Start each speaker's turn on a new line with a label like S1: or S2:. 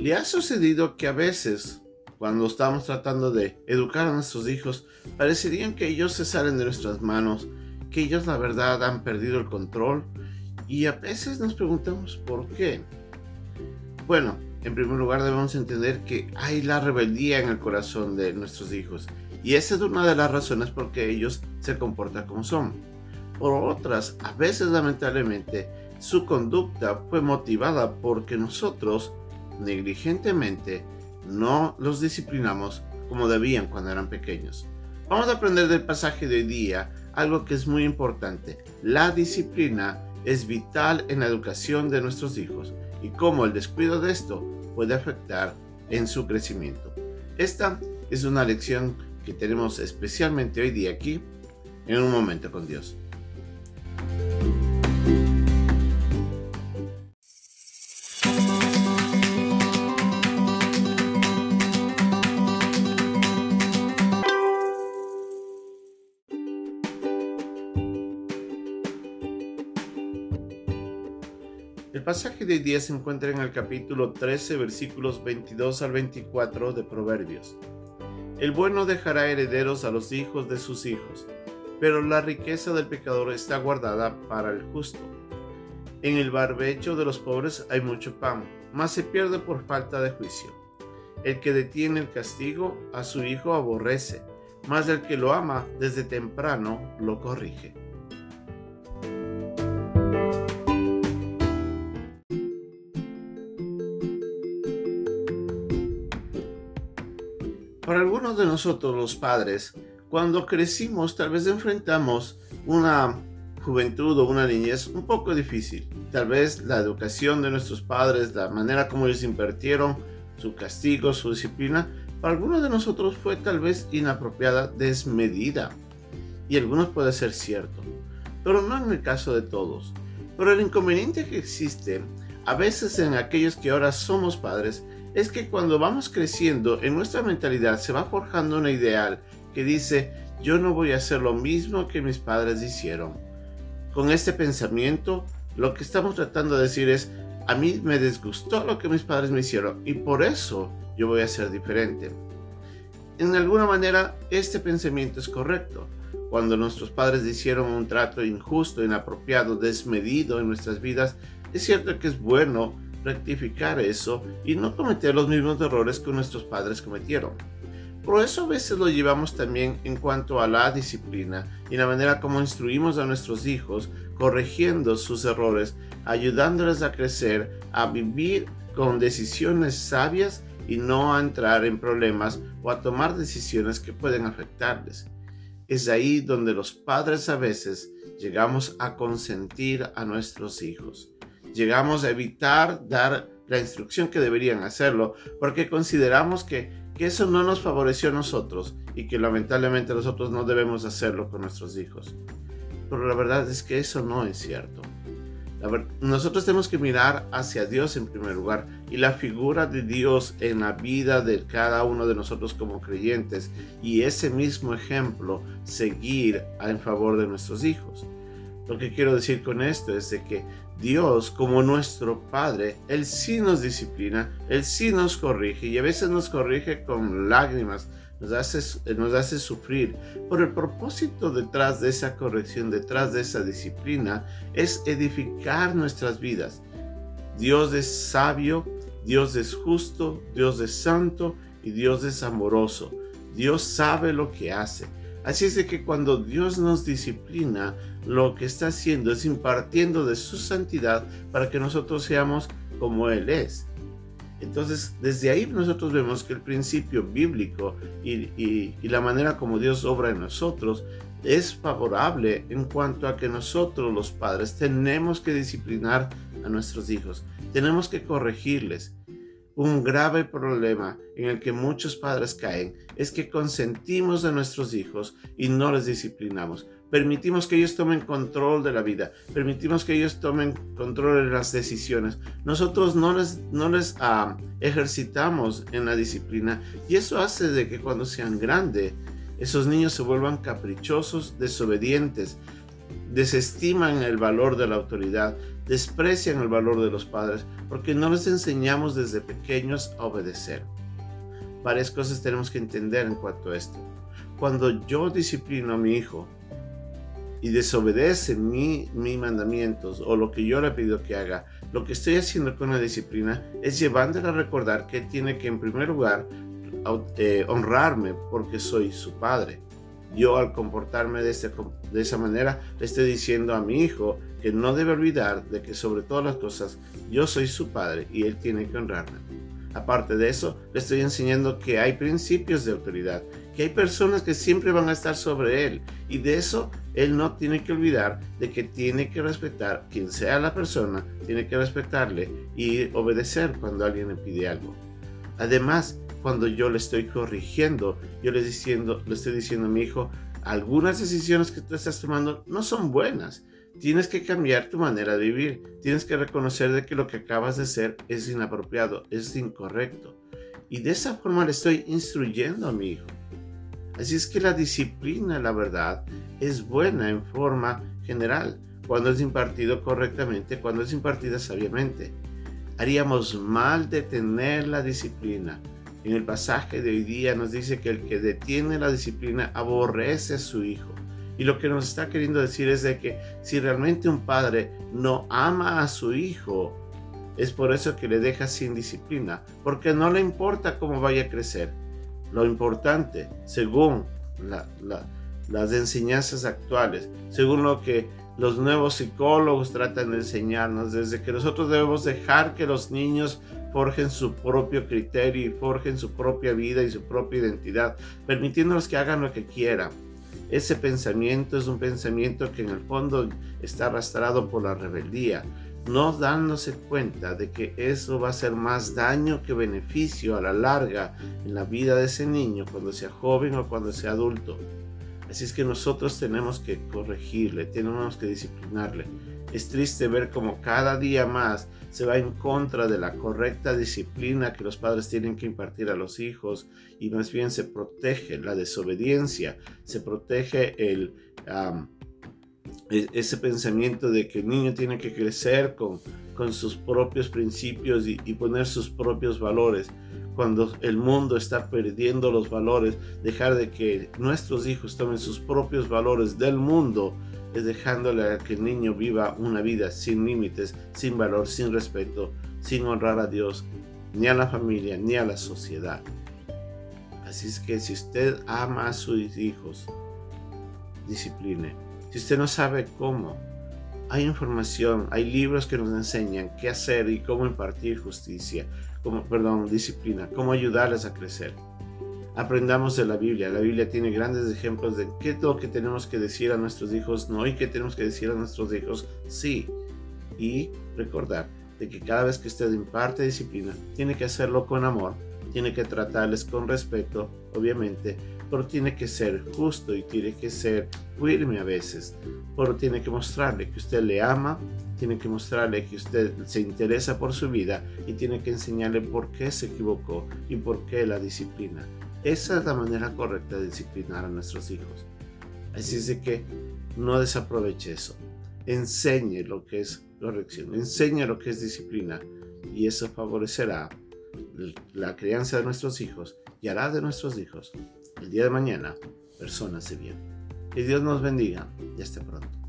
S1: ¿Le ha sucedido que a veces, cuando estamos tratando de educar a nuestros hijos, parecerían que ellos se salen de nuestras manos, que ellos la verdad han perdido el control? Y a veces nos preguntamos por qué. Bueno, en primer lugar debemos entender que hay la rebeldía en el corazón de nuestros hijos. Y esa es una de las razones por que ellos se comportan como son. Por otras, a veces lamentablemente, su conducta fue motivada porque nosotros negligentemente no los disciplinamos como debían cuando eran pequeños. Vamos a aprender del pasaje de hoy día algo que es muy importante. La disciplina es vital en la educación de nuestros hijos y cómo el descuido de esto puede afectar en su crecimiento. Esta es una lección que tenemos especialmente hoy día aquí en un momento con Dios. El pasaje de hoy día se encuentra en el capítulo 13, versículos 22 al 24 de Proverbios. El bueno dejará herederos a los hijos de sus hijos, pero la riqueza del pecador está guardada para el justo. En el barbecho de los pobres hay mucho pan, mas se pierde por falta de juicio. El que detiene el castigo a su hijo aborrece, mas el que lo ama desde temprano lo corrige. Para algunos de nosotros los padres, cuando crecimos tal vez enfrentamos una juventud o una niñez un poco difícil. Tal vez la educación de nuestros padres, la manera como ellos invirtieron, su castigo, su disciplina, para algunos de nosotros fue tal vez inapropiada, desmedida. Y algunos puede ser cierto, pero no en el caso de todos. Pero el inconveniente que existe a veces en aquellos que ahora somos padres es que cuando vamos creciendo en nuestra mentalidad se va forjando una ideal que dice yo no voy a hacer lo mismo que mis padres hicieron. Con este pensamiento lo que estamos tratando de decir es a mí me disgustó lo que mis padres me hicieron y por eso yo voy a ser diferente. En alguna manera este pensamiento es correcto. Cuando nuestros padres hicieron un trato injusto, inapropiado, desmedido en nuestras vidas, es cierto que es bueno rectificar eso y no cometer los mismos errores que nuestros padres cometieron. Por eso a veces lo llevamos también en cuanto a la disciplina y la manera como instruimos a nuestros hijos, corrigiendo sus errores, ayudándoles a crecer, a vivir con decisiones sabias y no a entrar en problemas o a tomar decisiones que pueden afectarles. Es ahí donde los padres a veces llegamos a consentir a nuestros hijos llegamos a evitar dar la instrucción que deberían hacerlo porque consideramos que, que eso no nos favoreció a nosotros y que lamentablemente nosotros no debemos hacerlo con nuestros hijos. Pero la verdad es que eso no es cierto. nosotros tenemos que mirar hacia Dios en primer lugar y la figura de Dios en la vida de cada uno de nosotros como creyentes y ese mismo ejemplo seguir en favor de nuestros hijos. Lo que quiero decir con esto es de que Dios, como nuestro Padre, Él sí nos disciplina, Él sí nos corrige y a veces nos corrige con lágrimas, nos hace, nos hace sufrir. Por el propósito detrás de esa corrección, detrás de esa disciplina, es edificar nuestras vidas. Dios es sabio, Dios es justo, Dios es santo y Dios es amoroso. Dios sabe lo que hace. Así es de que cuando Dios nos disciplina, lo que está haciendo es impartiendo de su santidad para que nosotros seamos como Él es. Entonces, desde ahí nosotros vemos que el principio bíblico y, la manera como Dios obra en nosotros es favorable en cuanto a que nosotros los padres tenemos que disciplinar a nuestros hijos, tenemos que corregirles, un grave problema en el que muchos padres caen es que consentimos a nuestros hijos y no les disciplinamos. Permitimos que ellos tomen control de la vida, permitimos que ellos tomen control de las decisiones. Nosotros no les, no les ah, ejercitamos en la disciplina y eso hace de que cuando sean grandes, esos niños se vuelvan caprichosos, desobedientes, desestiman el valor de la autoridad, desprecian el valor de los padres, porque no les enseñamos desde pequeños a obedecer. Varias cosas tenemos que entender en cuanto a esto. Cuando yo disciplino a mi hijo y desobedece mis mandamientos o lo que yo le pido que haga, lo que estoy haciendo con la disciplina es llevándole a recordar que tiene que en primer lugar eh, honrarme porque soy su padre. Yo al comportarme de, este, de esa manera le estoy diciendo a mi hijo que no debe olvidar de que sobre todas las cosas yo soy su padre y él tiene que honrarme. Aparte de eso, le estoy enseñando que hay principios de autoridad, que hay personas que siempre van a estar sobre él y de eso él no tiene que olvidar de que tiene que respetar quien sea la persona, tiene que respetarle y obedecer cuando alguien le pide algo. Además, cuando yo le estoy corrigiendo, yo le, diciendo, le estoy diciendo a mi hijo, algunas decisiones que tú estás tomando no son buenas. Tienes que cambiar tu manera de vivir. Tienes que reconocer de que lo que acabas de hacer es inapropiado, es incorrecto. Y de esa forma le estoy instruyendo a mi hijo. Así es que la disciplina, la verdad, es buena en forma general, cuando es impartido correctamente, cuando es impartida sabiamente. Haríamos mal de tener la disciplina, en el pasaje de hoy día nos dice que el que detiene la disciplina aborrece a su hijo. Y lo que nos está queriendo decir es de que si realmente un padre no ama a su hijo, es por eso que le deja sin disciplina, porque no le importa cómo vaya a crecer. Lo importante, según las enseñanzas actuales, según lo que los nuevos psicólogos tratan de enseñarnos, desde que nosotros debemos dejar que los niños forjen su propio criterio y forjen su propia vida y su propia identidad, permitiéndolos que hagan lo que quieran. Ese pensamiento es un pensamiento que en el fondo está arrastrado por la rebeldía, no dándose cuenta de que eso va a ser más daño que beneficio a la larga en la vida de ese niño cuando sea joven o cuando sea adulto. Así es que nosotros tenemos que corregirle, tenemos que disciplinarle. Es triste ver cómo cada día más se va en contra de la correcta disciplina que los padres tienen que impartir a los hijos y más bien se protege la desobediencia, se protege el, e-, ese pensamiento de que el niño tiene que crecer con, con sus propios principios y, y poner sus propios valores cuando el mundo está perdiendo los valores, dejar de que nuestros hijos tomen sus propios valores del mundo, es dejándole a que el niño viva una vida sin límites, sin valor, sin respeto, sin honrar a Dios, ni a la familia, ni a la sociedad. Así es que si usted ama a sus hijos, discipline. Si usted no sabe cómo, hay información, hay libros que nos enseñan qué hacer y cómo impartir justicia, como, perdón, disciplina, cómo ayudarles a crecer. Aprendamos de la Biblia. La Biblia tiene grandes ejemplos de qué es lo que tenemos que decir a nuestros hijos no y qué tenemos que decir a nuestros hijos sí. Y recordar de que cada vez que usted imparte disciplina, tiene que hacerlo con amor, tiene que tratarles con respeto, obviamente, pero tiene que ser justo y tiene que ser firme a veces, pero tiene que mostrarle que usted le ama, tiene que mostrarle que usted se interesa por su vida y tiene que enseñarle por qué se equivocó y por qué la disciplina. Esa es la manera correcta de disciplinar a nuestros hijos. Así es de que no desaproveche eso. Enseñe lo que es corrección, enseñe lo que es disciplina y eso favorecerá la crianza de nuestros hijos y hará de nuestros hijos el día de mañana personas de bien. Que Dios nos bendiga y hasta pronto.